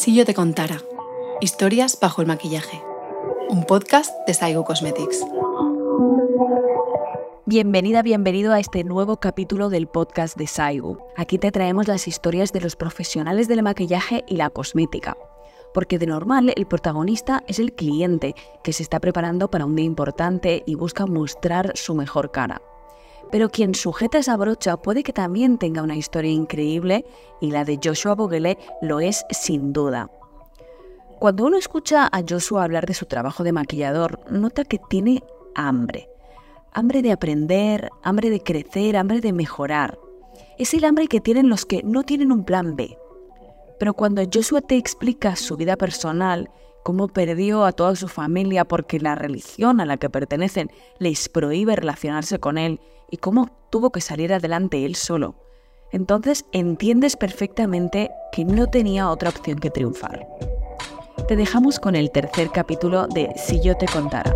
Si te contara. Historias bajo el maquillaje. Un podcast de Saigo Cosmetics. Bienvenida, bienvenido a este nuevo capítulo del podcast de Saigo. Aquí te traemos las historias de los profesionales del maquillaje y la cosmética. Porque de normal el protagonista es el cliente que se está preparando para un día importante y busca mostrar su mejor cara. Pero quien sujeta esa brocha puede que también tenga una historia increíble y la de Joshua Boguele lo es sin duda. Cuando uno escucha a Joshua hablar de su trabajo de maquillador, nota que tiene hambre. Hambre de aprender, hambre de crecer, hambre de mejorar. Es el hambre que tienen los que no tienen un plan B. Pero cuando Joshua te explica su vida personal, cómo perdió a toda su familia porque la religión a la que pertenecen les prohíbe relacionarse con él y cómo tuvo que salir adelante él solo, entonces entiendes perfectamente que no tenía otra opción que triunfar. Te dejamos con el tercer capítulo de Si yo te contara.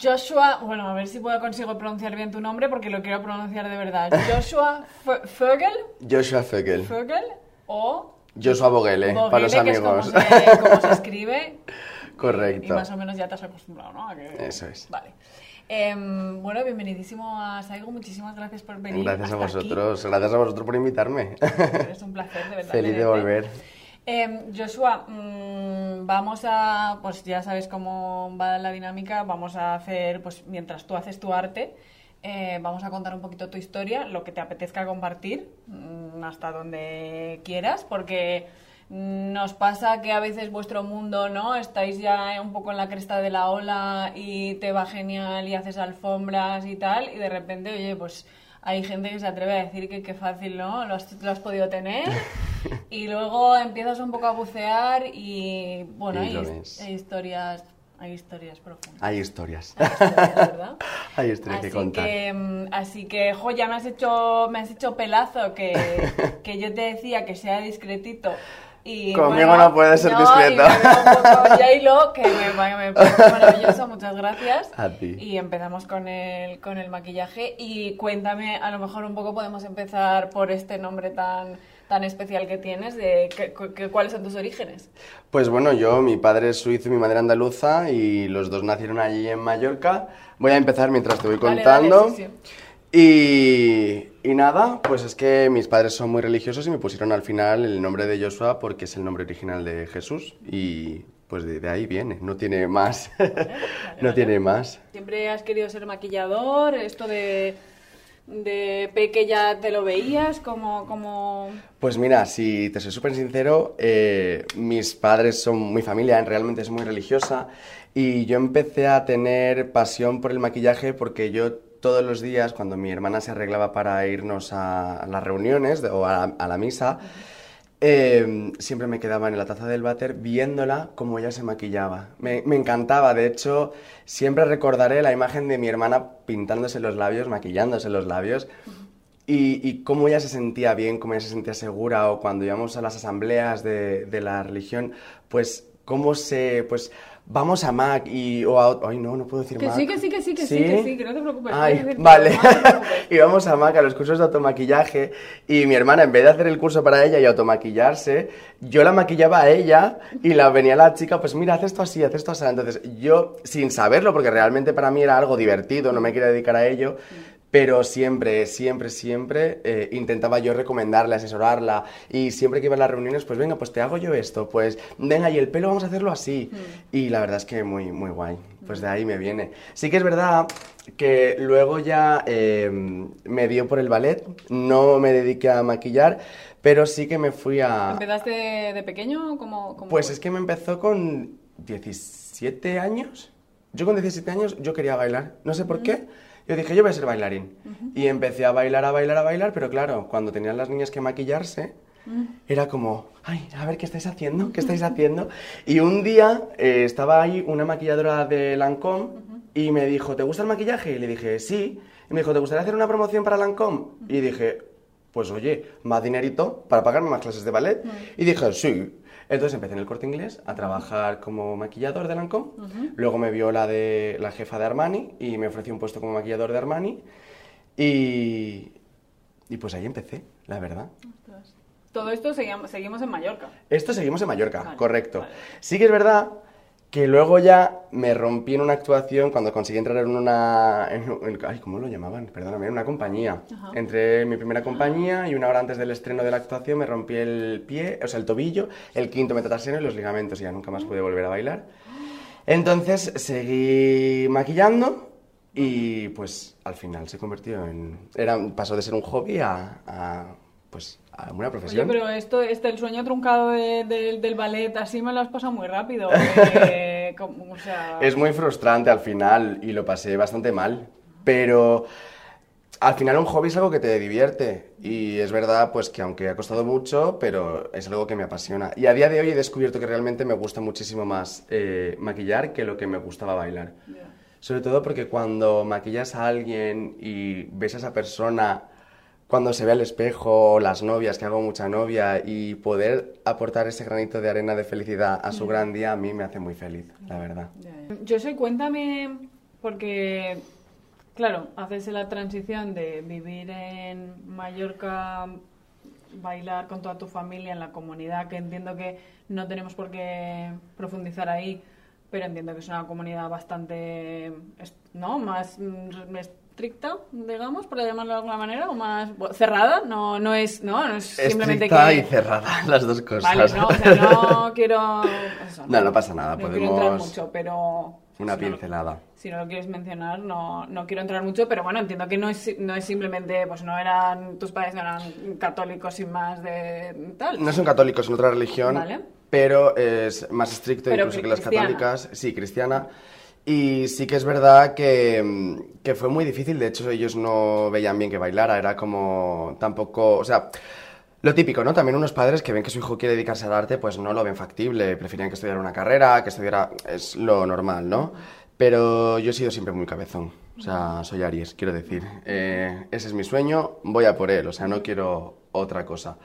Joshua, bueno, a ver si puedo consigo pronunciar bien tu nombre porque lo quiero pronunciar de verdad. Joshua Fogel. Joshua Fogel. Fogel o Joshua Boguele, para los Boguele, que es amigos. como se, como se escribe. Correcto. Y más o menos ya te has acostumbrado, ¿no? A que- Eso es. Vale. Em, bueno, bienvenidísimo a Saigo. Muchísimas gracias por venir. Gracias a aquí. vosotros, gracias a vosotros por invitarme. Es un placer, de verdad. Feliz de volver. Em, Joshua, mm, vamos a, pues ya sabes cómo va la dinámica, vamos a hacer, pues mientras tú haces tu arte, eh, vamos a contar un poquito tu historia, lo que te apetezca compartir, mm, hasta donde quieras, porque nos pasa que a veces vuestro mundo, ¿no? Estáis ya un poco en la cresta de la ola y te va genial y haces alfombras y tal, y de repente, oye, pues hay gente que se atreve a decir que qué fácil, ¿no? Lo has, lo has podido tener. Y luego empiezas un poco a bucear y bueno, Y hay, historias, hay historias profundas. Hay historias. Hay historias, ¿verdad? Hay historias que así contar. Que, mm, así que, jo, ya me has hecho, me has hecho pelazo que, que yo te decía que sea discretito. Y, Conmigo bueno, no puede ser no, discreto. Y J-Lo, que me, me parece maravilloso, muchas gracias. A ti. Y empezamos con el, con el maquillaje. Y cuéntame, a lo mejor un poco podemos empezar por este nombre tan, tan especial que tienes, de que- que- cuáles son tus orígenes. Pues bueno, yo, mi padre es suizo y mi madre andaluza y los dos nacieron allí en Mallorca. Voy a empezar mientras te voy Dale, contando. dale, sí, sí. Y, y nada, pues es que mis padres son muy religiosos y me pusieron al final el nombre de Joshua porque es el nombre original de Jesús y pues de, de ahí viene, no tiene más. no tiene más. ¿Siempre has querido ser maquillador? ¿Esto de, de peque ya te lo veías? como como... Pues mira, si te soy súper sincero, eh, mis padres son, mi familia realmente es muy religiosa y yo empecé a tener pasión por el maquillaje porque yo todos los días, cuando mi hermana se arreglaba para irnos a, las reuniones o a, la misa, eh, siempre me quedaba en la taza del váter viéndola cómo ella se maquillaba. Me, encantaba, de hecho, siempre recordaré la imagen de mi hermana pintándose los labios, maquillándose los labios. Y, cómo ella se sentía bien, cómo ella se sentía segura, o cuando íbamos a las asambleas de la religión, pues cómo se, pues vamos a Mac y, o a, ay no, no puedo decir Que Mac. sí, que sí, que sí, que sí, que sí, que no te preocupes, Ay, vale. no preocupes. íbamos a Mac a los cursos de automaquillaje y mi hermana, en vez de hacer el curso para ella y automaquillarse, yo la maquillaba a ella y la venía la chica, pues mira, haz esto así, haz esto así. Entonces yo, sin saberlo, porque realmente para mí era algo divertido, no me quería dedicar a ello, pero siempre, siempre, siempre eh, intentaba yo recomendarle, asesorarla y siempre que iba a las reuniones, pues venga, pues te hago yo esto, pues venga, y el pelo vamos a hacerlo así. Y la verdad es que muy, muy guay, pues de ahí me viene. Sí que es verdad que luego ya eh, me dio por el ballet, no me dediqué a maquillar, pero sí que me fui a... ¿Empezaste de, pequeño? ¿Cómo, cómo Pues fue? es que me empezó con 17 años. Yo con 17 años yo quería bailar. No sé por qué. Yo dije, yo voy a ser bailarín. Y empecé a bailar, a bailar, a bailar, pero claro, cuando tenían las niñas que maquillarse, era como, ay, a ver, ¿qué estáis haciendo? ¿Qué estáis haciendo? Y un día eh, estaba ahí una maquilladora de Lancôme y me dijo, ¿te gusta el maquillaje? Y le dije, sí. Y me dijo, ¿te gustaría hacer una promoción para Lancôme? Y dije, pues oye, más dinerito para pagarme más clases de ballet. Y dije, sí. Entonces empecé en el corte inglés a trabajar como maquillador de Lancôme. Luego me vio la, de, la jefa de Armani y me ofreció un puesto como maquillador de Armani. Y, y pues ahí empecé, la verdad. Todo esto seguimos, seguimos en Mallorca. Esto seguimos en Mallorca, Vale, correcto. vale. Sí que es verdad que luego ya me rompí en una actuación cuando conseguí entrar en una... en un- en- ay, ¿cómo lo llamaban? Perdóname, en una compañía. Ajá. Entré en mi primera compañía y una hora antes del estreno de la actuación me rompí el pie, o sea, el tobillo, el quinto metatarsiano y los ligamentos y ya nunca más pude volver a bailar. Entonces seguí maquillando y pues al final se convirtió en... Era, pasó de ser un hobby a, a, pues, a una Oye, profesión. pero esto, este, el sueño truncado de- de- del ballet, así me lo has pasado muy rápido. eh, como- o sea, Es muy frustrante al final y lo pasé bastante mal, pero al final un hobby es algo que te divierte y es verdad pues que aunque ha costado mucho, pero es algo que me apasiona. Y a día de hoy he descubierto que realmente me gusta muchísimo más eh, maquillar que lo que me gustaba bailar. ya. Sobre todo porque cuando maquillas a alguien y ves a esa persona cuando se ve al espejo, las novias, que hago mucha novia, y poder aportar ese granito de arena de felicidad a su gran día, a mí me hace muy feliz, la verdad. Yo sé, cuéntame, porque, claro, haces la transición de vivir en Mallorca, bailar con toda tu familia en la comunidad, que entiendo que no tenemos por qué profundizar ahí, pero entiendo que es una comunidad bastante, ¿no? Más mm, estricta, digamos, por llamarlo de alguna manera, o más bueno, cerrada, no, no es, no, no es simplemente Estricta que... y cerrada, las dos cosas. Vale, no, o sea, no quiero... eso, No, no pasa nada, no quiero entrar podemos- mucho, pero... Una si no- pincelada. si no lo quieres mencionar, no, no quiero entrar mucho, pero bueno, entiendo que no es, no es simplemente, pues no eran, tus padres no eran católicos sin más de tal. No son católicos en otra religión, Vale. pero es más estricto Pero incluso que las católicas. Sí, cristiana. Y sí que es verdad que, mm, que fue muy difícil. De hecho, ellos no veían bien que bailara. Era como tampoco. O sea, lo típico, ¿no? También unos padres que ven que su hijo quiere dedicarse al arte, pues no lo ven factible. Preferían que estudiara una carrera, que estudiara. Es lo normal, ¿no? Pero yo he sido siempre muy cabezón. O sea, soy Aries, quiero decir. Eh, ese es mi sueño, voy a por él. O sea, no quiero otra cosa.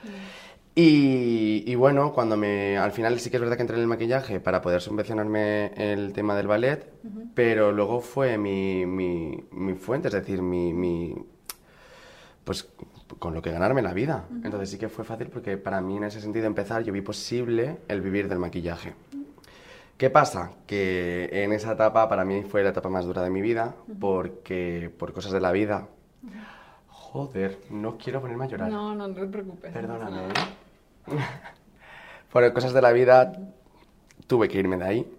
Y, y bueno, cuando me. Al final sí que es verdad que entré en el maquillaje para poder subvencionarme el tema del ballet, pero luego fue mi, mi, mi fuente, es decir, mi, mi. Pues con lo que ganarme la vida. Entonces sí que fue fácil porque para mí en ese sentido empezar yo vi posible el vivir del maquillaje. ¿Qué pasa? Que en esa etapa para mí fue la etapa más dura de mi vida porque por cosas de la vida. Joder, no quiero ponerme a llorar. No, no te preocupes. no Perdóname. ¿eh? por cosas de la vida tuve que irme de ahí.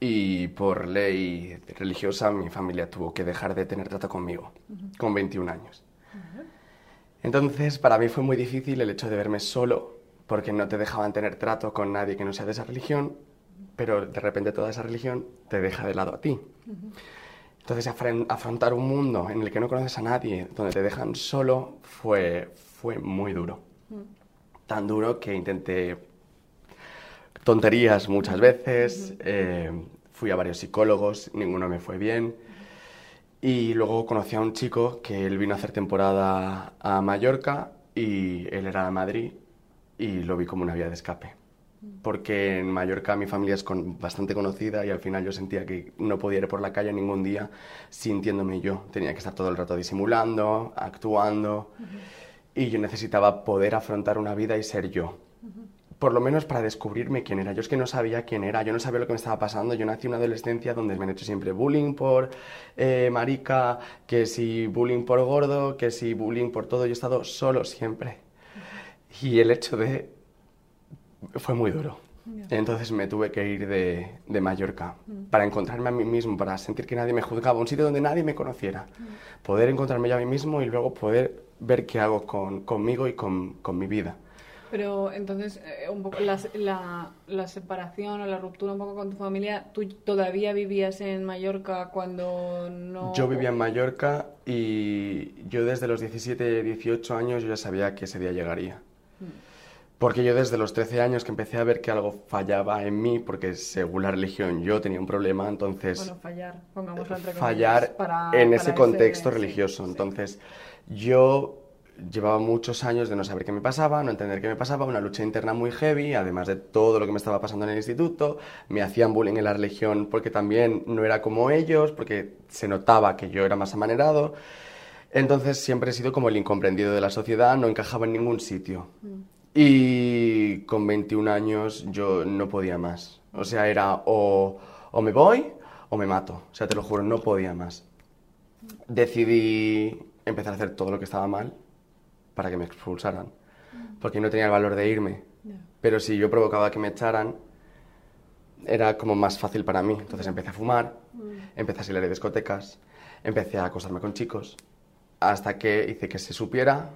Y por ley religiosa mi familia tuvo que dejar de tener trato conmigo con 21 años. Entonces para mí fue muy difícil el hecho de verme solo porque no te dejaban tener trato con nadie que no sea de esa religión, pero de repente toda esa religión te deja de lado a ti. Entonces afrontar un mundo en el que no conoces a nadie, donde te dejan solo, fue, fue muy duro. Tan duro que intenté tonterías muchas veces, eh, fui a varios psicólogos, ninguno me fue bien. Y luego conocí a un chico que él vino a hacer temporada a Mallorca y él era de Madrid y lo vi como una vía de escape. Porque en Mallorca mi familia es con- bastante conocida y al final yo sentía que no podía ir por la calle ningún día sintiéndome yo. Tenía que estar todo el rato disimulando, actuando y yo necesitaba poder afrontar una vida y ser yo. Por lo menos para descubrirme quién era. Yo es que no sabía quién era, yo no sabía lo que me estaba pasando. Yo nací en una adolescencia donde me han hecho siempre bullying por eh, marica, que si bullying por gordo, que si bullying por todo. Yo he estado solo siempre. Y el hecho de... fue muy duro. Entonces me tuve que ir de, de Mallorca para encontrarme a mí mismo, para sentir que nadie me juzgaba, un sitio donde nadie me conociera. Poder encontrarme yo a mí mismo y luego poder ver qué hago con, conmigo y con, con mi vida. Pero entonces, eh, un poco la, la, la separación o la ruptura un poco con tu familia, ¿tú todavía vivías en Mallorca cuando no...? Yo vivía en Mallorca y yo desde los 17, 18 años yo ya sabía que ese día llegaría. Porque yo desde los 13 años que empecé a ver que algo fallaba en mí, porque según la religión yo tenía un problema, entonces Bueno, fallar, pongámoslo entre comillas, fallar para- en para ese contexto religioso. sí. Entonces, yo llevaba muchos años de no saber qué me pasaba, no entender qué me pasaba, una lucha interna muy heavy, además de todo lo que me estaba pasando en el instituto, me hacían bullying en la religión porque también no era como ellos, porque se notaba que yo era más amanerado. Entonces siempre he sido como el incomprendido de la sociedad, no encajaba en ningún sitio. Y con 21 años yo no podía más. O sea, era o, o me voy o me mato. O sea, te lo juro, no podía más. Decidí empezar a hacer todo lo que estaba mal para que me expulsaran. Porque no tenía el valor de irme. Pero si yo provocaba que me echaran, era como más fácil para mí. Entonces empecé a fumar, empecé a salir de discotecas, empecé a acostarme con chicos, hasta que hice que se supiera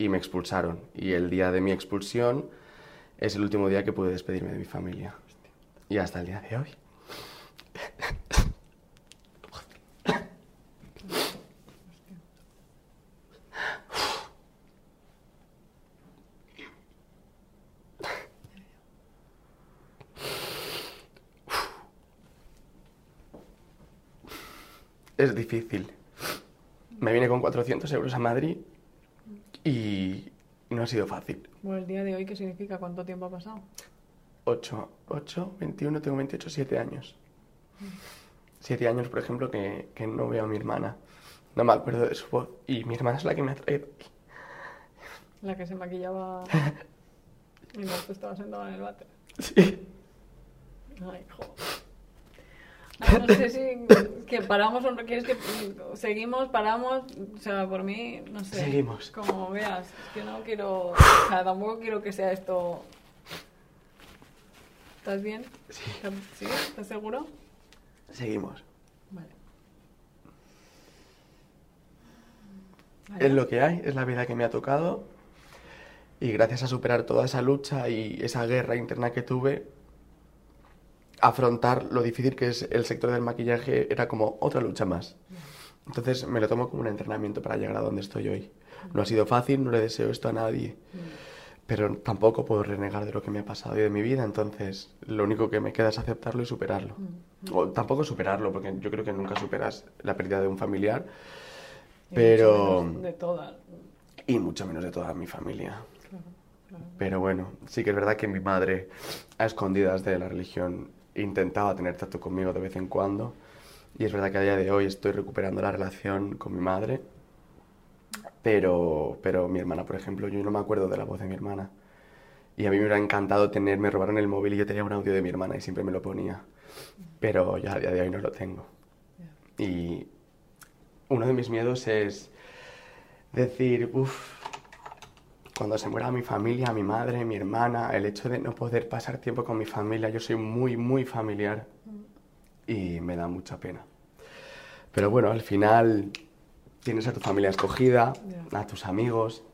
y me expulsaron. Y el día de mi expulsión es el último día que pude despedirme de mi familia. Y hasta el día de hoy. Es difícil. Me vine con 400 euros a Madrid y no ha sido fácil. Bueno, el día de hoy, ¿qué significa? ¿Cuánto tiempo ha pasado? 8, 8, 21, tengo 28, 7 años. 7 años, por ejemplo, que, que no veo a mi hermana. No me acuerdo de su voz. Y mi hermana es la que me ha traído aquí. La que se maquillaba mientras tú estabas sentado en el váter. Sí. Ay, joder. Ay, no sé si que paramos o no quieres que seguimos, paramos, o sea, por mí, no sé. Seguimos. Como veas, es que no quiero, o sea, tampoco quiero que sea esto. ¿Estás bien? Sí. ¿Sí? ¿Estás seguro? Seguimos. Vale. Es lo que hay, es la vida que me ha tocado. Y gracias a superar toda esa lucha y esa guerra interna que tuve, afrontar lo difícil que es el sector del maquillaje era como otra lucha más. Entonces me lo tomo como un entrenamiento para llegar a donde estoy hoy. No ha sido fácil, no le deseo esto a nadie, pero tampoco puedo renegar de lo que me ha pasado y de mi vida, entonces lo único que me queda es aceptarlo y superarlo. O tampoco superarlo, porque yo creo que nunca superas la pérdida de un familiar, Y pero... mucho menos De todas. Y mucho menos de toda mi familia. Pero bueno, sí que es verdad que mi madre, a escondidas de la religión, intentaba tener trato conmigo de vez en cuando. Y es verdad que a día de hoy estoy recuperando la relación con mi madre. Pero, pero mi hermana, por ejemplo, yo no me acuerdo de la voz de mi hermana. Y a mí me hubiera encantado tener, me robaron el móvil y yo tenía un audio de mi hermana y siempre me lo ponía. Pero ya a día de hoy no lo tengo. Y uno de mis miedos es decir, uff, cuando se muera mi familia, mi madre, mi hermana, el hecho de no poder pasar tiempo con mi familia, yo soy muy, muy familiar y me da mucha pena. Pero bueno, al final tienes a tu familia escogida, a tus amigos.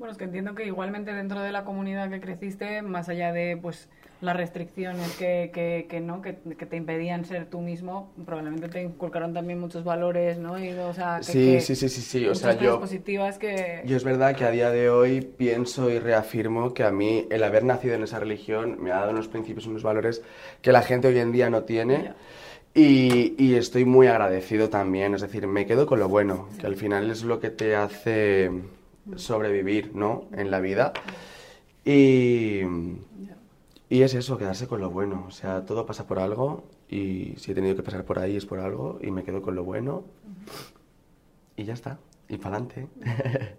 Bueno, es que entiendo que igualmente dentro de la comunidad que creciste, más allá de pues las restricciones que, que, que no que, que te impedían ser tú mismo, probablemente te inculcaron también muchos valores, ¿no? Y, o sea, que, Sí, sí, sí, sí, sí, o sea, yo... positivas que Yo es verdad que a día de hoy pienso y reafirmo que a mí el haber nacido en esa religión me ha dado unos principios, unos valores que la gente hoy en día no tiene. Y, y estoy muy agradecido también, es decir, me quedo con lo bueno, que al final es lo que te hace sobrevivir, ¿no? En la vida. Y, y es eso, quedarse con lo bueno. O sea, todo pasa por algo y si he tenido que pasar por ahí es por algo y me quedo con lo bueno. Y ya está. Y para adelante.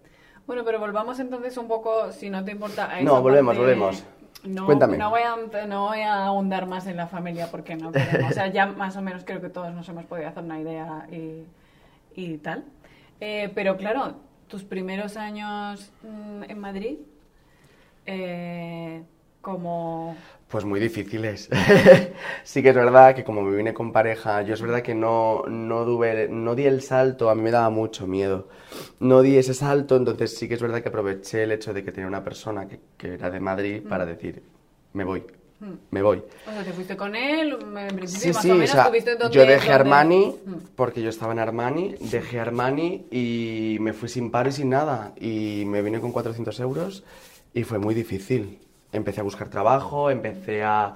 Bueno, pero volvamos entonces un poco, si no te importa. A No, volvemos, parte- volvemos. No, Cuéntame. No voy, a, no voy a ahondar más en la familia porque no. O sea, ya más o menos creo que todos nos hemos podido hacer una idea y, y tal. Eh, pero claro, tus primeros años mm, en Madrid, eh, como. Pues muy difíciles. sí que es verdad que como me vine con pareja, yo es verdad que no, no, duve- no di el salto, a mí me daba mucho miedo. No di ese salto, entonces sí que es verdad que aproveché el hecho de que tenía una persona que, que era de Madrid para decir, me voy, me voy. O sea, te fuiste con él, en principio, Sí, más sí, o o menos sea, tuviste donde- yo dejé donde- Armani Mm. porque yo estaba en Armani, dejé Armani y me fui sin paro y sin nada. Y me vine con 400 euros y fue muy difícil. Empecé a buscar trabajo, empecé a,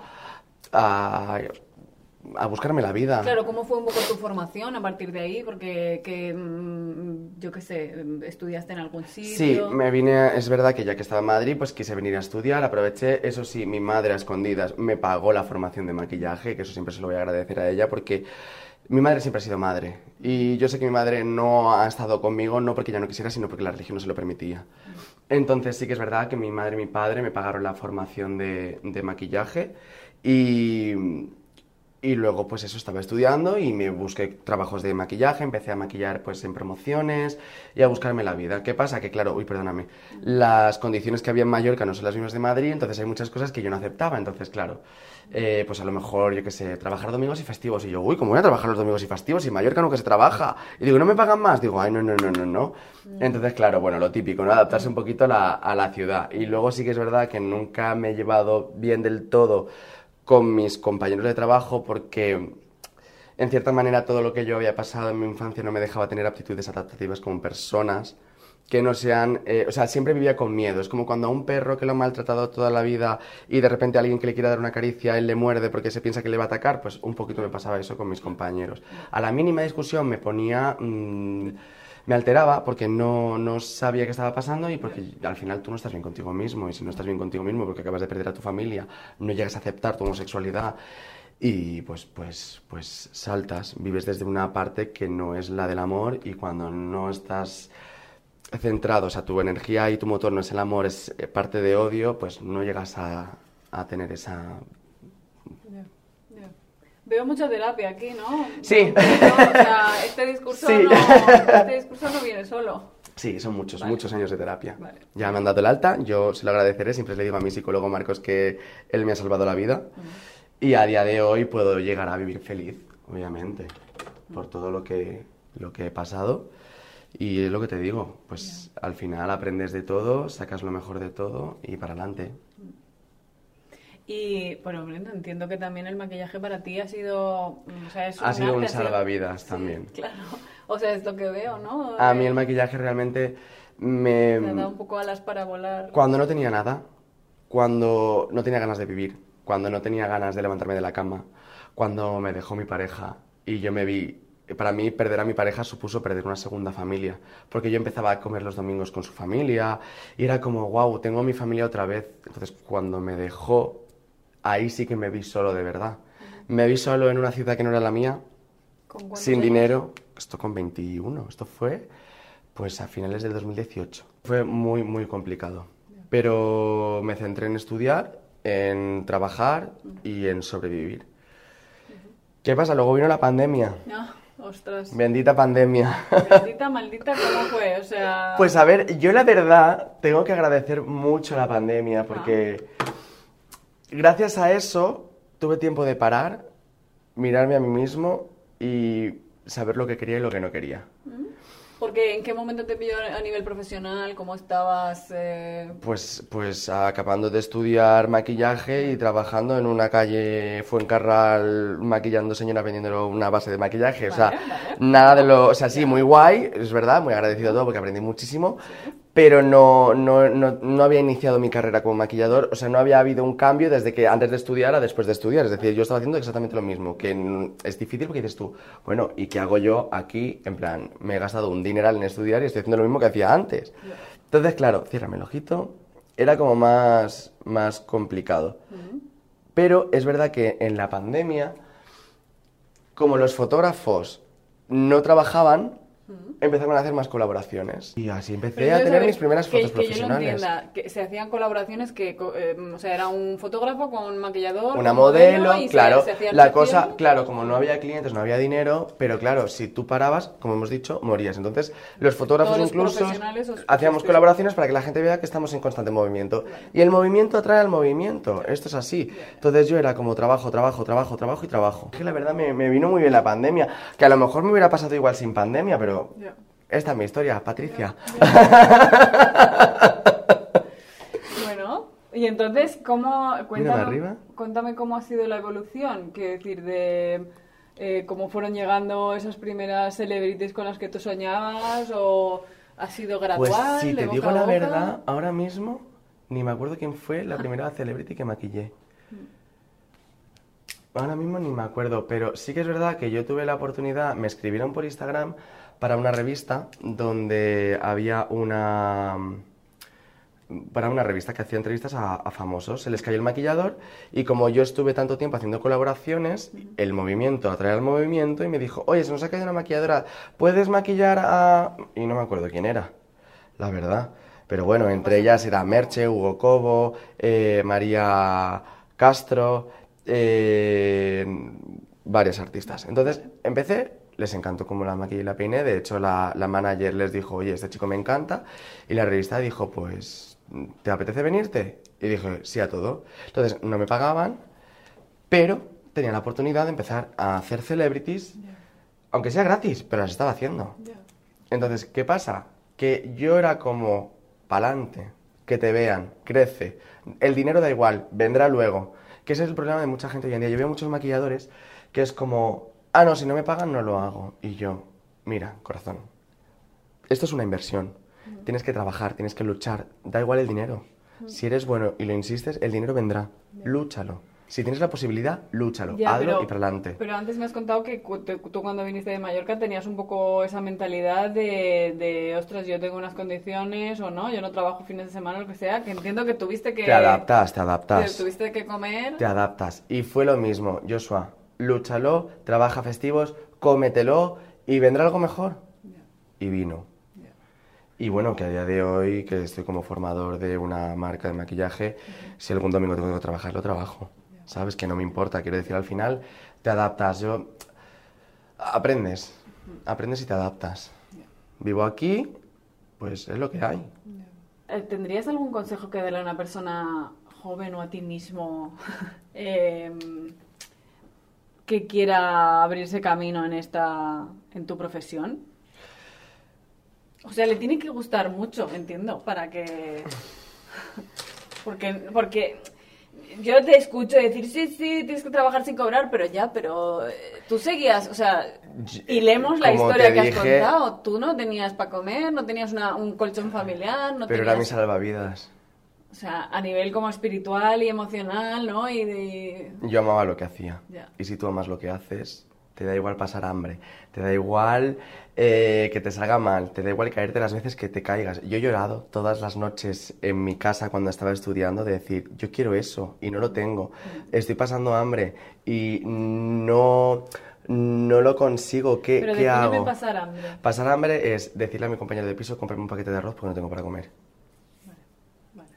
a, a buscarme la vida. Claro, ¿cómo fue un poco tu formación a partir de ahí? Porque, que, mm, yo qué sé, estudiaste en algún sitio. Sí, me vine, es verdad que ya que estaba en Madrid, pues quise venir a estudiar, aproveché, eso sí, mi madre a escondidas me pagó la formación de maquillaje, que eso siempre se lo voy a agradecer a ella porque Mi madre siempre ha sido madre. Y yo sé que mi madre no ha estado conmigo, no porque ella no quisiera, sino porque la religión no se lo permitía. Entonces sí que es verdad que mi madre y mi padre me pagaron la formación de, maquillaje y, y luego pues eso estaba estudiando y me busqué trabajos de maquillaje, empecé a maquillar pues en promociones y a buscarme la vida. ¿Qué pasa? Que claro, uy, perdóname, las condiciones que había en Mallorca no son las mismas de Madrid, entonces hay muchas cosas que yo no aceptaba, entonces claro, eh, pues a lo mejor, yo qué sé, trabajar domingos y festivos y yo, uy, ¿cómo voy a trabajar los domingos y festivos? Y en Mallorca nunca se trabaja. Y digo, ¿no me pagan más? Digo, ay, no, no, no, no, no. Entonces, claro, bueno, lo típico, ¿no? Adaptarse un poquito a la, a la ciudad. Y luego sí que es verdad que nunca me he llevado bien del todo con mis compañeros de trabajo porque en cierta manera todo lo que yo había pasado en mi infancia no me dejaba tener aptitudes adaptativas como personas que no sean, eh, o sea, siempre vivía con miedo. Es como cuando a un perro que lo ha maltratado toda la vida y de repente a alguien que le quiera dar una caricia, él le muerde porque se piensa que le va a atacar, pues un poquito me pasaba eso con mis compañeros. A la mínima discusión me ponía... mm, me alteraba porque no, no sabía qué estaba pasando y porque al final tú no estás bien contigo mismo y si no estás bien contigo mismo porque acabas de perder a tu familia, no llegas a aceptar tu homosexualidad y pues, pues, pues saltas, vives desde una parte que no es la del amor y cuando no estás centrado, o sea, tu energía y tu motor no es el amor, es eh, parte de odio, pues no llegas a, a tener esa... Veo mucha terapia aquí, ¿no? Sí. No, o sea, este discurso, Sí. no, este discurso no viene solo. Sí, son muchos, Vale. muchos años de terapia. Vale. Ya me han dado el alta, yo se lo agradeceré, siempre le digo a mi psicólogo Marcos que él me ha salvado la vida y a día de hoy puedo llegar a vivir feliz, obviamente, por todo lo que, lo que he pasado. Y es lo que te digo, pues al final aprendes de todo, sacas lo mejor de todo y para adelante. Y, bueno, Brenda, entiendo que también el maquillaje para ti ha sido... O sea, es Ha sido arte, un sido- salvavidas Sí, también. Claro. O sea, es lo que veo, ¿no? A mí Eh, el maquillaje realmente me... Me ha dado un poco alas para volar. Cuando no tenía nada, cuando no tenía ganas de vivir, cuando no tenía ganas de levantarme de la cama, cuando me dejó mi pareja y yo me vi, para mí perder a mi pareja supuso perder una segunda familia, porque yo empezaba a comer los domingos con su familia y era como, wow, tengo a mi familia otra vez. Entonces cuando me dejó, ahí sí que me vi solo de verdad. Me vi solo en una ciudad que no era la mía, ¿Con cuántos sin años? dinero, esto con 21, esto fue pues a finales del 2018. Fue muy, muy complicado. Pero me centré en estudiar, en trabajar y en sobrevivir. ¿Qué pasa? Luego vino la pandemia. Ah, ostras. Bendita pandemia. Maldita, maldita, ¿cómo fue? O sea... Pues a ver, yo la verdad tengo que agradecer mucho la pandemia porque gracias a eso tuve tiempo de parar, mirarme a mí mismo y saber lo que quería y lo que no quería. Porque ¿en qué momento te pilló a nivel profesional? ¿Cómo estabas? eh, Pues, pues acabando de estudiar maquillaje y trabajando en una calle Fuencarral maquillando señoras vendiendo una base de maquillaje. o sea, Vale, nada de lo... O sea, sí, muy guay, es verdad, muy agradecido a todo porque aprendí muchísimo, pero no, no, no, no había iniciado mi carrera como maquillador, o sea, no había habido un cambio desde que antes de estudiar a después de estudiar. Es decir, yo estaba haciendo exactamente lo mismo, que es difícil porque dices tú, bueno, ¿y qué hago yo aquí? En plan, me he gastado un dineral en estudiar y estoy haciendo lo mismo que hacía antes. Entonces, claro, ciérrame el ojito, era como más, más complicado. Pero es verdad que en la pandemia, como los fotógrafos no trabajaban, empezaron a hacer más colaboraciones. Y así empecé a tener mis primeras que- fotos que, yo lo profesionales. entienda, que se hacían colaboraciones que, eh, o sea, era un fotógrafo con un maquillador, Una un modelo, se- claro. se hacían la cosa, claro, como no había clientes, no había dinero, pero claro, si tú parabas, como hemos dicho, morías. Entonces, los fotógrafos Todos los incluso profesionales os hacíamos colaboraciones para que la gente vea que estamos en constante movimiento. Y el movimiento atrae al movimiento. Esto es así. Entonces yo era como trabajo, trabajo, trabajo, trabajo y trabajo. Que la verdad me, me vino muy bien la pandemia. Que a lo mejor me hubiera pasado igual sin pandemia, pero Esta es mi historia, Patricia. Bueno, y entonces, ¿cómo, cuéntame, cuéntame cómo ha sido la evolución, quiero decir, de eh, cómo fueron llegando esas primeras celebrities con las que tú soñabas, o ha sido gradual, Pues si te digo la verdad, ahora mismo ni me acuerdo quién fue la primera celebrity que maquillé. Ahora mismo ni me acuerdo, pero sí que es verdad que yo tuve la oportunidad, me escribieron por Instagram para una revista donde había una para una revista que hacía entrevistas a, a famosos. Se les cayó el maquillador y como yo estuve tanto tiempo haciendo colaboraciones, el movimiento atrae al movimiento y me dijo, oye, se nos ha caído una maquilladora, ¿puedes maquillar a...? Y no me acuerdo quién era, la verdad. Pero bueno, entre ellas era Merche, Hugo Cobo, eh, María Castro, eh, varios artistas. Entonces empecé, les encantó como la maquillé y la peiné. De hecho, la, la manager les dijo, oye, este chico me encanta. Y la revista dijo, pues, ¿te apetece venirte? Y dije, sí a todo. Entonces, no me pagaban, pero tenía la oportunidad de empezar a hacer celebrities, aunque sea gratis, pero las estaba haciendo. Entonces, ¿qué pasa? Que yo era como, pa'lante, que te vean, crece. El dinero da igual, vendrá luego. Que ese es el problema de mucha gente hoy en día. Yo veo muchos maquilladores que es como, ah, no, si no me pagan no lo hago. Y yo, mira, corazón, esto es una inversión. Tienes que trabajar, tienes que luchar. Da igual el dinero. Si eres bueno y lo insistes, el dinero vendrá. Lúchalo. Si tienes la posibilidad, lúchalo. Ya, Hazlo pero- y para adelante. Pero antes me has contado que te- tú cuando viniste de Mallorca tenías un poco esa mentalidad de, de, ostras, yo tengo unas condiciones o no, yo no trabajo fines de semana, lo que sea, que entiendo que tuviste que... Te adaptas, te adaptas. tuviste que comer... Te adaptas. Y fue lo mismo, Joshua. Lúchalo, trabaja festivos, cómetelo y vendrá algo mejor. Y vino. Y bueno, que a día de hoy, que estoy como formador de una marca de maquillaje, si algún domingo tengo que trabajar, lo trabajo. ¿Sabes? Que no me importa. Quiero decir, al final te adaptas. Yo... Aprendes. Aprendes y te adaptas. Vivo aquí, pues es lo que hay. Eh, ¿Tendrías algún consejo que darle a una persona joven o a ti mismo em, que quiera abrirse camino en esta en tu profesión? O sea, le tiene que gustar mucho, entiendo, para que porque porque yo te escucho decir, sí, sí, tienes que trabajar sin cobrar, pero ya, pero eh, tú seguías, o sea, y leemos la historia que has contado. Tú no tenías para comer, no tenías una- un colchón familiar, no Pero era mi tenías... salvavidas. O sea, a nivel como espiritual y emocional, ¿no? Y de... Yo amaba lo que hacía. Y si tú amas lo que haces, te da igual pasar hambre, te da igual eh, que te salga mal, te da igual caerte las veces que te caigas. Yo he llorado todas las noches en mi casa cuando estaba estudiando de decir, yo quiero eso y no lo tengo. Estoy pasando hambre y no, no lo consigo. ¿Qué, Pero ¿qué hago? pasar hambre. Pasar hambre es decirle a mi compañero de piso, cómprame un paquete de arroz porque no tengo para comer.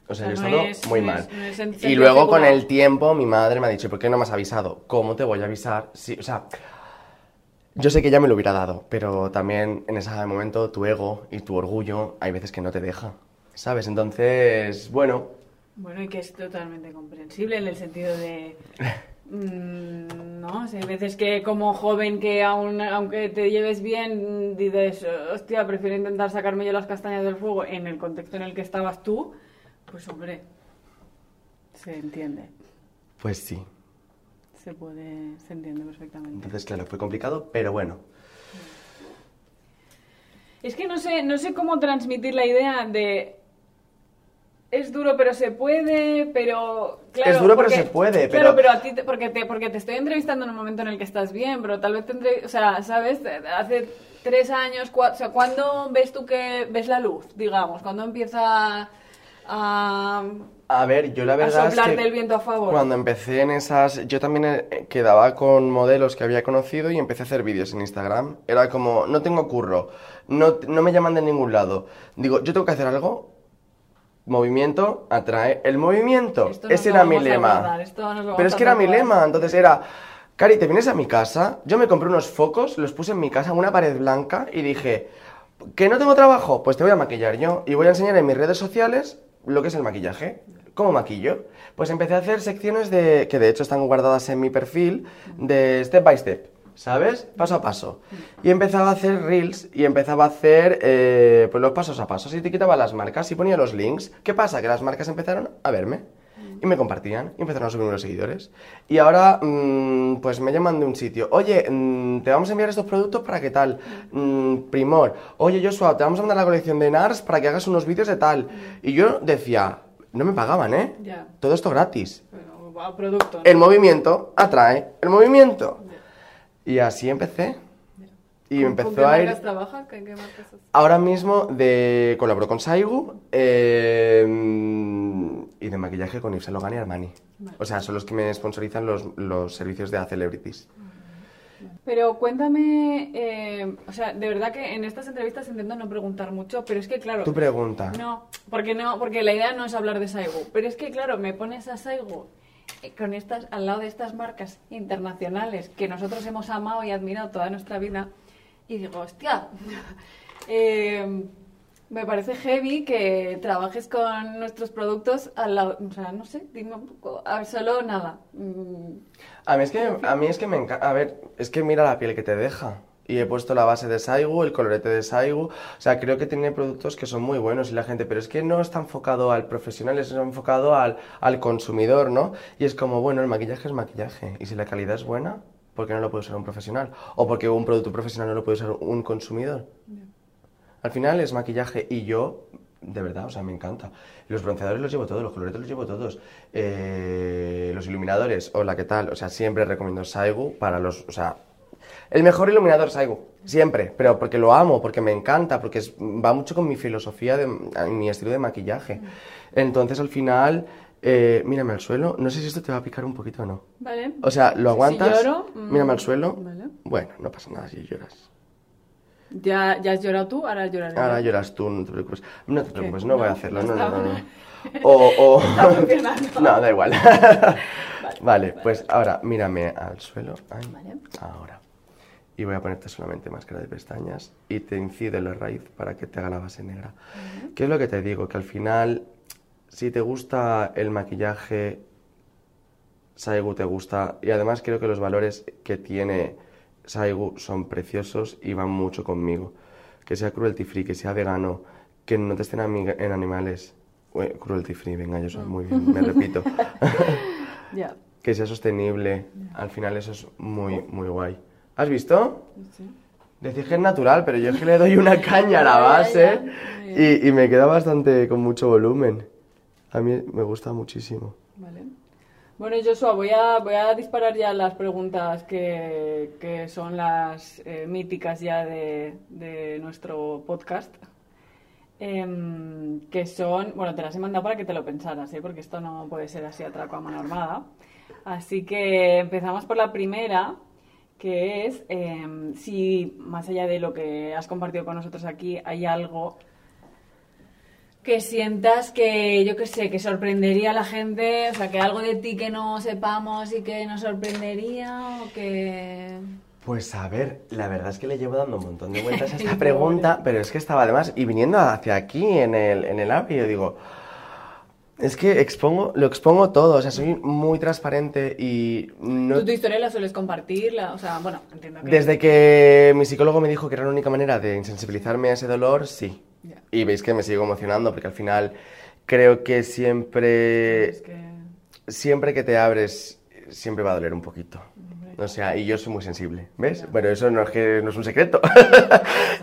O sea, O yo sea, solo no es- muy no mal. es- no es en y luego con el tiempo mi madre me ha dicho, ¿por qué no me has avisado? ¿Cómo te voy a avisar? Sí, o sea, yo sé que ella me lo hubiera dado, pero también en ese momento tu ego y tu orgullo hay veces que no te deja, ¿sabes? Entonces, bueno, Bueno, y que es totalmente comprensible en el sentido de... mm, no, O sea, hay veces que como joven que aún, aunque te lleves bien, dices, hostia, prefiero intentar sacarme yo las castañas del fuego en el contexto en el que estabas tú, pues hombre, se entiende, pues sí. se puede, se entiende perfectamente. Entonces, claro, fue complicado, pero bueno. Es que no sé, no sé cómo transmitir la idea de es duro pero se puede, pero claro, Es duro, pero se puede, Claro, pero- pero a ti te- porque te porque te estoy entrevistando en un momento en el que estás bien, pero tal vez tendré, o sea, sabes, hace tres años, cua- o sea, ¿cuándo ves tú que ves la luz, digamos? ¿Cuándo empieza a, A ver, yo la a verdad es que el viento a favor? cuando empecé en esas, yo también eh, quedaba con modelos que había conocido y empecé a hacer vídeos en Instagram. Era como, no tengo curro, no, no me llaman de ningún lado. Digo, yo tengo que hacer algo. Movimiento atrae el movimiento. Esto Ese era mi lema. Pero es que era mi lema. Entonces era, Cari, ¿te vienes a mi casa? Yo me compré unos focos, los puse en mi casa, una pared blanca y dije, ¿que no tengo trabajo? Pues te voy a maquillar yo y voy a enseñar en mis redes sociales lo que es el maquillaje. ¿Cómo maquillo? Pues empecé a hacer secciones de, que de hecho están guardadas en mi perfil, de step by step, ¿sabes? Paso a paso. Y empezaba a hacer reels y empezaba a hacer eh, pues los pasos a pasos y te quitaba las marcas y ponía los links. ¿Qué pasa? Que las marcas empezaron a verme y me compartían y empezaron a subir unos seguidores. Y ahora, mm, pues me llaman de un sitio. Oye, mm, te vamos a enviar estos productos para que tal. Mm, primor. Oye, Joshua, te vamos a mandar la colección de NARS para que hagas unos vídeos de tal. Y yo decía, no me pagaban, ¿eh? Ya. Todo esto gratis. A producto. ¿no? El movimiento atrae el movimiento. Y así empecé. Y ¿Con- empezó ¿Con qué a ir... ¿Con qué haces? Ahora mismo de, colaboro con Saigu eh, y de maquillaje con Yves Saint Laurent y Armani. O sea, son los que me sponsorizan los, los servicios de A Celebrities. Pero cuéntame, eh, o sea, de verdad que en estas entrevistas intento no preguntar mucho, pero es que claro... Tu pregunta. No, porque no, porque la idea no es hablar de Saigo, pero es que claro, me pones a Saigo eh, con estas, al lado de estas marcas internacionales que nosotros hemos amado y admirado toda nuestra vida y digo, hostia, eh, me parece heavy que trabajes con nuestros productos al lado, o sea, no sé, dime un poco, a ver, solo nada. mm, A mí es que, a mí es que me encanta. A ver, es que mira la piel que te deja. Y he puesto la base de Saigu, el colorete de Saigu. O sea, creo que tiene productos que son muy buenos y la gente, pero es que no está enfocado al profesional, está enfocado al, al consumidor, ¿no? Y es como, bueno, el maquillaje es maquillaje. Y si la calidad es buena, ¿por qué no lo puede usar un profesional? O porque un producto profesional no lo puede usar un consumidor. Al final es maquillaje y yo, de verdad, o sea, me encanta. Los bronceadores los llevo todos, los coloretes los llevo todos. Eh, los iluminadores, hola, ¿qué tal? O sea, siempre recomiendo Saigu para los, o sea, el mejor iluminador Saigu, siempre, pero porque lo amo, porque me encanta, porque es- va mucho con mi filosofía, de, mi estilo de maquillaje. Entonces, al final, eh, mírame al suelo, no sé si esto te va a picar un poquito o no. Vale. O sea, lo Si aguantas, lloro, mm, mírame al suelo. vale. Bueno, no pasa nada si lloras. Ya, ya has llorado tú, ahora lloraré. yo. Ahora lloras tú, no te preocupes. No te preocupes, no, ¿No? voy a hacerlo. No, ¿No no, no. O, o... No, da igual. vale, pues ahora mírame al suelo. Ay, Vale. Ahora. Y voy a ponerte solamente máscara de pestañas y te incido en la raíz para que te haga la base negra. ¿Qué es lo que te digo? Que al final, si te gusta el maquillaje, Saigu te gusta. Y además creo que los valores que tiene Saigu son preciosos y van mucho conmigo. Que sea cruelty free, que sea vegano, que no testen ami- en animales. Cruelty free, venga, yo soy muy bien, me repito. Ya. que sea sostenible. Al final eso es muy, muy guay. ¿Has visto? Sí. Decís que es natural, pero yo es que le doy una caña a la base y, y me queda bastante con mucho volumen. A mí me gusta muchísimo. Vale. Bueno, Joshua, voy a, voy a disparar ya las preguntas que, que son las eh, míticas ya de, de nuestro podcast. Em, que son, bueno, te las he mandado para que te lo pensaras, ¿eh? porque esto no puede ser así atraco a mano armada. Así que empezamos por la primera, que es em, si, más allá de lo que has compartido con nosotros aquí, hay algo que sientas que, yo qué sé, que sorprendería a la gente, o sea, que algo de ti que no sepamos y que nos sorprendería, o que... Pues a ver, la verdad es que le llevo dando un montón de vueltas a esta pregunta, pero es que estaba además, y viniendo hacia aquí en el, en el app, y yo digo, es que expongo, lo expongo todo, o sea, soy muy transparente y no... ¿Tú tu historia la sueles compartir? La- o sea, bueno, entiendo que... Desde que mi psicólogo me dijo que era la única manera de insensibilizarme a ese dolor, sí. Y veis que me sigo emocionando porque al final creo que siempre, Es que... siempre que te abres, siempre va a doler un poquito. O sea, y yo soy muy sensible, ¿ves? Bueno, eso no es que no es un secreto.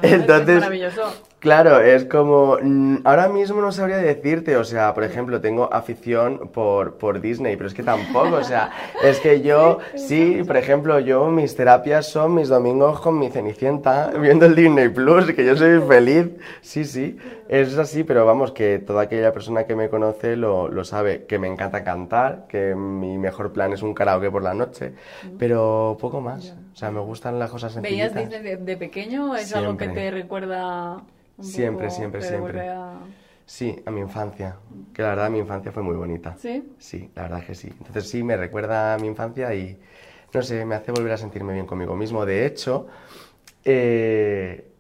Es Entonces, maravilloso. Claro, es como, mm, ahora mismo no sabría decirte, o sea, por ejemplo, tengo afición por, por Disney, pero es que tampoco, o sea, es que yo, sí, por ejemplo, yo, mis terapias son mis domingos con mi Cenicienta, viendo el Disney Plus, que yo soy feliz, sí, sí, es así, pero vamos, que toda aquella persona que me conoce lo, lo sabe, que me encanta cantar, que mi mejor plan es un karaoke por la noche, pero poco más, o sea, me gustan las cosas ¿Veías sencillitas. Disney de, de pequeño? ¿Es algo que te recuerda un Siempre, poco, siempre, te siempre. a- Sí, a mi infancia. Que la verdad mi infancia fue muy bonita. ¿Sí? Sí, la verdad que sí. Entonces sí, me recuerda a mi infancia y, no sé, me hace volver a sentirme bien conmigo mismo. De hecho, eh,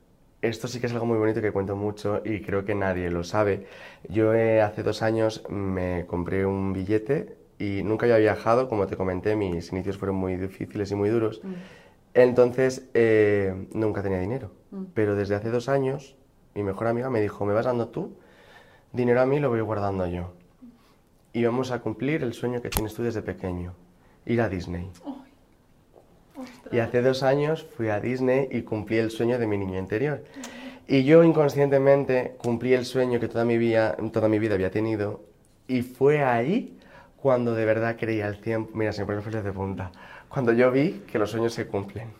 esto sí que es algo muy bonito que cuento mucho y creo que nadie lo sabe. Yo eh, hace dos años me compré un billete y nunca había viajado, como te comenté, mis inicios fueron muy difíciles y muy duros. Entonces, eh, nunca tenía dinero. Pero desde hace dos años, mi mejor amiga me dijo, ¿me vas dando tú? Dinero a mí lo voy guardando yo. Y vamos a cumplir el sueño que tienes tú desde pequeño, ir a Disney. Y hace dos años fui a Disney y cumplí el sueño de mi niño interior. Y yo inconscientemente cumplí el sueño que toda mi vida, toda mi vida había tenido. Y fue ahí cuando de verdad creía al 100... Mira, siempre me fue de punta. Cuando yo vi que los sueños se cumplen.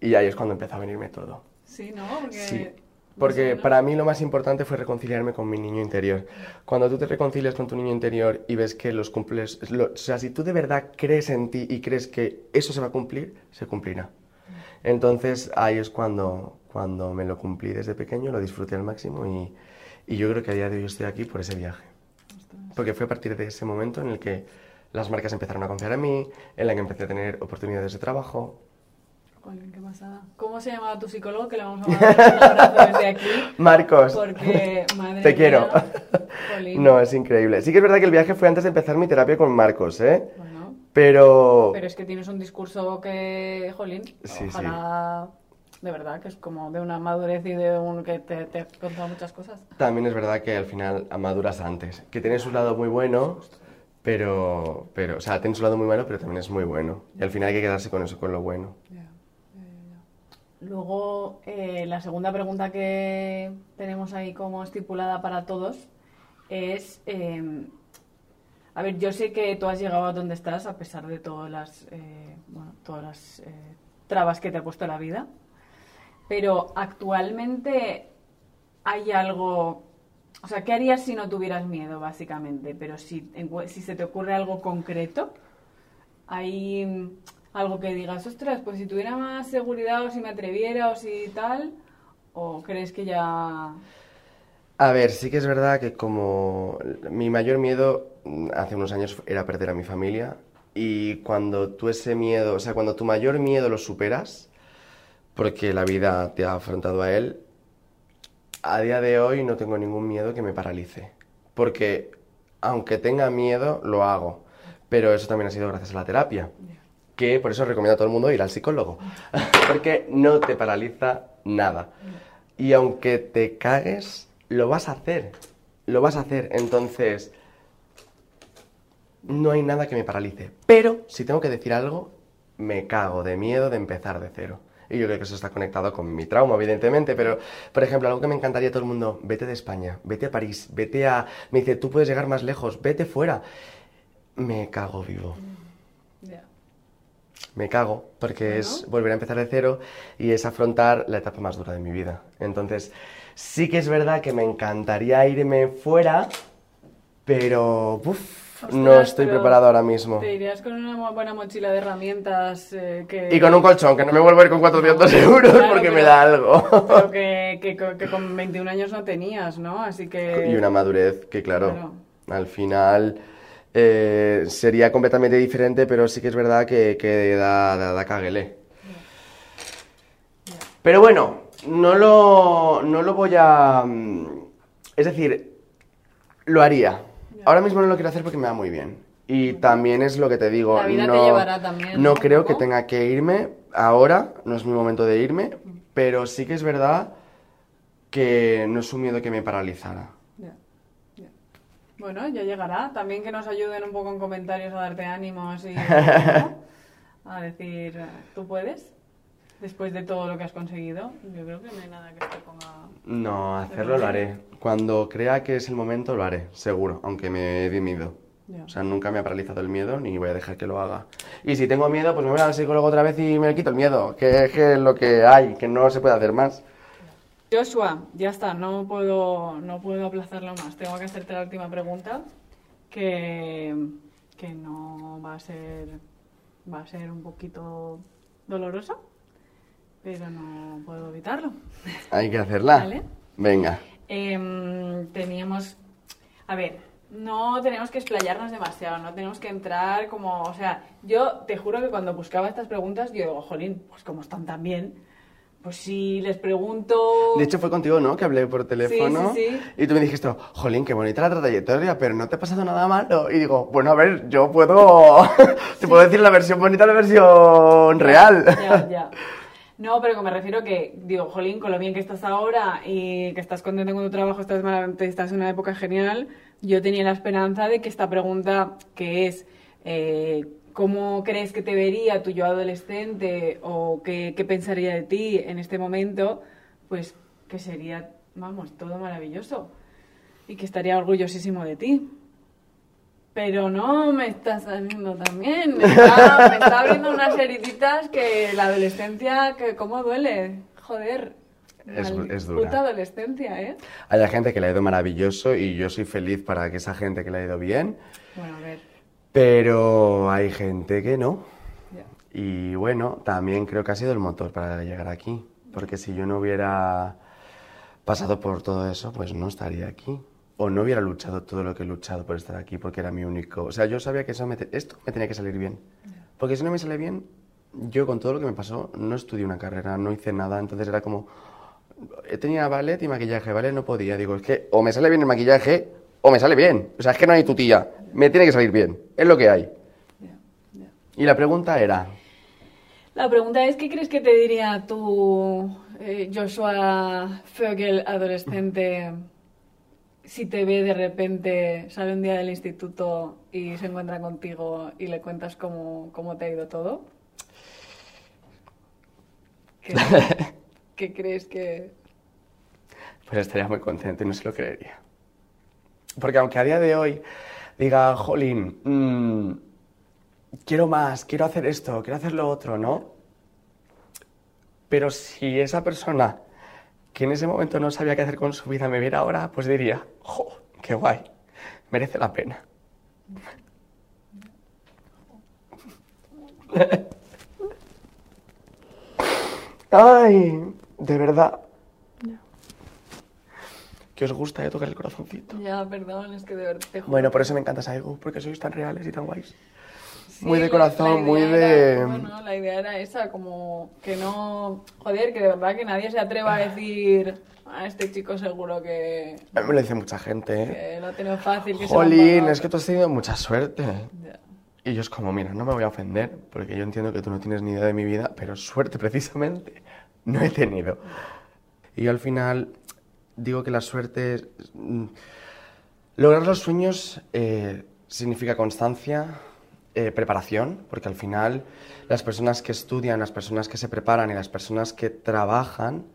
Y ahí es cuando empezó a venirme todo. Sí, ¿no? Porque... Sí. no Porque sé, ¿no? para mí lo más importante fue reconciliarme con mi niño interior. Cuando tú te reconcilias con tu niño interior y ves que los cumples, lo- o sea, si tú de verdad crees en ti y crees que eso se va a cumplir, se cumplirá. Entonces ahí es cuando, cuando me lo cumplí desde pequeño, lo disfruté al máximo y, y yo creo que a día de hoy estoy aquí por ese viaje. Porque fue a partir de ese momento en el que las marcas empezaron a confiar en mí, en la que empecé a tener oportunidades de trabajo. Qué pasada. ¿Cómo se llamaba tu psicólogo? Que le vamos a mandar un abrazo desde aquí. Marcos, Porque, madre te quiero. No, es increíble. Sí que es verdad que el viaje fue antes de empezar mi terapia con Marcos, ¿eh? Bueno, Pero... pero es que tienes un discurso que, jolín, Sí, ojalá, de verdad, que es como de una madurez y de un que te, te ha contado muchas cosas. También es verdad que al final maduras antes. Que tiene su lado muy bueno, pero... pero o sea, tiene su lado muy malo, pero también es muy bueno. Y al final hay que quedarse con eso, con lo bueno. Luego, eh, la segunda pregunta que tenemos ahí como estipulada para todos es, eh, a ver, yo sé que tú has llegado a donde estás a pesar de todas las, eh, bueno, todas las eh, trabas que te ha puesto la vida, pero actualmente hay algo, o sea, ¿qué harías si no tuvieras miedo, básicamente? Pero si, si se te ocurre algo concreto, hay algo que digas, ostras, pues si tuviera más seguridad o si me atreviera o si tal, o crees que ya... A ver, sí que es verdad que como mi mayor miedo mm, hace unos años era perder a mi familia y cuando tú ese miedo, o sea, cuando tu mayor miedo lo superas, porque la vida te ha afrontado a él, a día de hoy no tengo ningún miedo que me paralice, porque aunque tenga miedo, lo hago, pero eso también ha sido gracias a la terapia, que por eso recomiendo a todo el mundo ir al psicólogo, porque no te paraliza nada. Y aunque te cagues, lo vas a hacer. Lo vas a hacer. Entonces, no hay nada que me paralice. Pero, si tengo que decir algo, me cago de miedo de empezar de cero. Y yo creo que eso está conectado con mi trauma, evidentemente. Pero, por ejemplo, algo que me encantaría a todo el mundo, vete de España, vete a París, vete a... Me dice, tú puedes llegar más lejos, vete fuera. Me cago vivo. Me cago, porque es volver a empezar de cero y es afrontar la etapa más dura de mi vida. Entonces, sí que es verdad que me encantaría irme fuera, pero uf, no estoy preparado ahora mismo. Te irías con una buena mochila de herramientas eh, que... Y con un colchón, que no me vuelvo a ir con 400 euros Claro, porque me da algo. Pero que, que, co- que con 21 años no tenías, ¿no? Así que... Y una madurez que, claro, Claro. al final eh, sería completamente diferente, pero sí que es verdad que, que da, da, da caguelé. Pero bueno, no lo, no lo voy a... mm, Es decir, lo haría. Ahora mismo no lo quiero hacer porque me va muy bien. Y también es lo que te digo. La vida te no, llevará también, No creo que tenga que irme ahora, no es mi momento de irme, pero sí que es verdad que no es un miedo que me paralizara. Bueno, ya llegará. También que nos ayuden un poco en comentarios a darte ánimos y ¿no? a decir, ¿tú puedes? Después de todo lo que has conseguido, yo creo que no hay nada que te ponga... No, hacerlo lo haré. Cuando crea que es el momento, lo haré, seguro, aunque me dé miedo. Ya. O sea, nunca me ha paralizado el miedo ni voy a dejar que lo haga. Y si tengo miedo, pues me voy al psicólogo otra vez y me quito el miedo, que es que es lo que hay, que no se puede hacer más. Joshua, ya está, no puedo, no puedo aplazarlo más. Tengo que hacerte la última pregunta, que, que no va a ser, va a ser un poquito dolorosa, pero no puedo evitarlo. Hay que hacerla. Vale. Venga. Em, teníamos, a ver, no tenemos que explayarnos demasiado, no tenemos que entrar como, o sea, yo te juro que cuando buscaba estas preguntas, yo digo, jolín, pues como están tan bien, pues si les pregunto... De hecho, fue contigo, ¿no? Que hablé por teléfono. sí, sí. Y tú me dijiste, jolín, qué bonita la trayectoria, pero no te ha pasado nada malo. Y digo, bueno, a ver, yo puedo. te puedo decir la versión bonita la versión real. Ya, ya. No, pero que me refiero que, digo, jolín, con lo bien que estás ahora y que estás contento con tu trabajo, estás, estás en una época genial, yo tenía la esperanza de que esta pregunta, que es, eh, ¿cómo crees que te vería tu yo adolescente o qué, qué pensaría de ti en este momento? Pues que sería, vamos, todo maravilloso y que estaría orgullosísimo de ti. Pero no me está saliendo también. Me está, me está abriendo unas heriditas que la adolescencia, que cómo duele. Joder. Es- es dura. Puta adolescencia, ¿eh? Hay gente que le ha ido maravilloso y yo soy feliz para que esa gente que le ha ido bien, Bueno, a ver. Pero hay gente que no. ya. Y bueno, también creo que ha sido el motor para llegar aquí, porque si yo no hubiera pasado por todo eso, pues no estaría aquí. O no hubiera luchado todo lo que he luchado por estar aquí, porque era mi único... O sea, yo sabía que eso me te- esto me tenía que salir bien. Porque si no me sale bien, yo con todo lo que me pasó, no estudié una carrera, no hice nada, entonces era como... eh, Tenía ballet y maquillaje, ¿vale? No podía. Digo, es que o me sale bien el maquillaje o me sale bien. O sea, es que no hay tutilla. Me tiene que salir bien. Es lo que hay. Y la pregunta era... La pregunta es, ¿qué crees que te diría tú, eh, Joshua Vogel, adolescente, si te ve de repente, sale un día del instituto y se encuentra contigo y le cuentas cómo, cómo te ha ido todo? ¿Qué, qué crees que...? Pues estaría muy contento y no se lo creería. Porque aunque a día de hoy diga, jolín, mm, quiero más, quiero hacer esto, quiero hacer lo otro, ¿no? Pero si esa persona que en ese momento no sabía qué hacer con su vida me viera ahora, pues diría, jo, qué guay, merece la pena. Ay, de verdad. Que os gusta de tocar el corazoncito. Ya, perdón, es que de verdad te juro. Bueno, por eso me encanta Saigo, porque sois tan reales y tan guays. Sí, muy de corazón, muy era- de... bueno, la idea era esa, como que no... Joder, que de verdad que nadie se atreva a decir a este chico seguro que, A mí me lo dice mucha gente, ¿eh? que lo ha tenido fácil, que se Jolín, pagado. es que tú has tenido mucha suerte. Ya. Y yo es como, mira, no me voy a ofender, porque yo entiendo que tú no tienes ni idea de mi vida, pero suerte precisamente no he tenido. Y yo al final digo que la suerte... mm, Lograr los sueños eh, significa constancia, eh, preparación, porque al final las personas que estudian, las personas que se preparan y las personas que trabajan,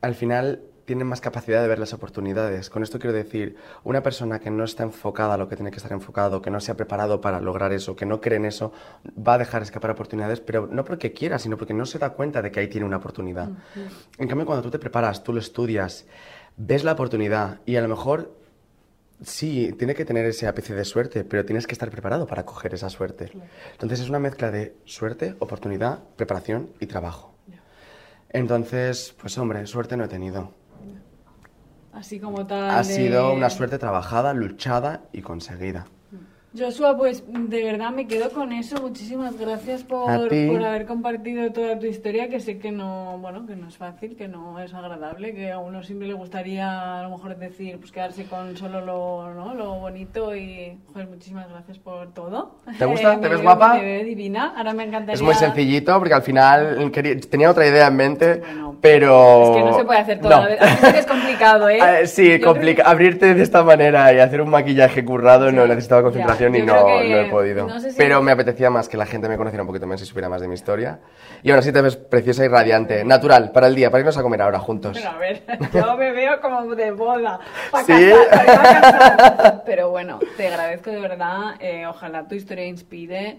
al final tienen más capacidad de ver las oportunidades. Con esto quiero decir, una persona que no está enfocada a lo que tiene que estar enfocado, que no se ha preparado para lograr eso, que no cree en eso, va a dejar escapar oportunidades, pero no porque quiera, sino porque no se da cuenta de que ahí tiene una oportunidad. En cambio, cuando tú te preparas, tú lo estudias, ves la oportunidad y a lo mejor Sí, tiene que tener ese ápice de suerte, pero tienes que estar preparado para coger esa suerte. Entonces es una mezcla de suerte, oportunidad, preparación y trabajo. Entonces, pues hombre, suerte no he tenido. Así como tal. Ha sido una suerte trabajada, luchada y conseguida. Joshua, pues de verdad me quedo con eso. Muchísimas gracias por, por haber compartido toda tu historia, que sé que no, bueno, que no es fácil, que no es agradable, que a uno siempre le gustaría a lo mejor decir, pues quedarse con solo lo, ¿no? lo bonito y, joder, muchísimas gracias por todo. ¿Te gusta? Eh, ¿Te ves guapa? Me veo divina. Ahora me encantaría. Es muy sencillito porque al final quería- tenía otra idea en mente, Bueno, pero... Es que no se puede hacer todo No. a que es complicado, ¿eh? Eh, sí, complica- abrirte de esta manera y hacer un maquillaje currado no Ya, necesitaba ya. Concentración y no, no he podido. no sé si- Pero me apetecía más que la gente me conociera un poquito más y supiera más de mi historia. Y ahora sí te ves preciosa y radiante, natural, para el día, para irnos a comer ahora juntos. Pero a ver, yo me veo como de boda. ¿Sí? casar, a casar. Pero bueno, te agradezco de verdad. eh, ojalá tu historia inspire,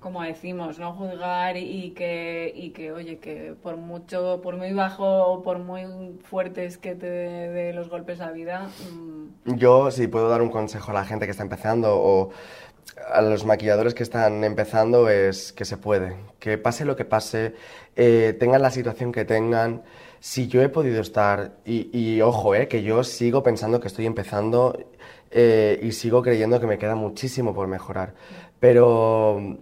como decimos, no juzgar y que, y que, oye, que por mucho, por muy bajo o por muy fuertes que te dé los golpes la vida, mm, Yo, si puedo dar un consejo a la gente que está empezando o a los maquilladores que están empezando, es que se puede. Que pase lo que pase, eh, tengan la situación que tengan. Si yo he podido estar, y, y ojo, eh, que yo sigo pensando que estoy empezando eh, y sigo creyendo que me queda muchísimo por mejorar. Pero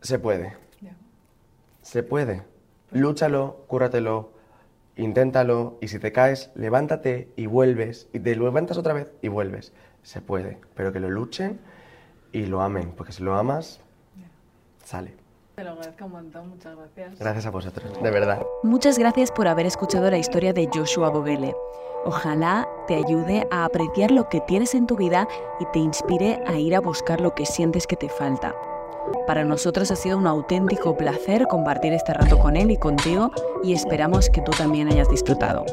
se puede. Se puede. Lúchalo, cúrratelo, inténtalo y si te caes, levántate y vuelves y te levantas otra vez y vuelves. Se puede, pero que lo luchen y lo amen, porque si lo amas, sale. te lo agradezco un montón, muchas gracias. Gracias a vosotros, de verdad. Muchas gracias por haber escuchado la historia de Joshua Bogele. Ojalá te ayude a apreciar lo que tienes en tu vida y te inspire a ir a buscar lo que sientes que te falta. Para nosotros ha sido un auténtico placer compartir este rato con él y contigo y esperamos que tú también hayas disfrutado.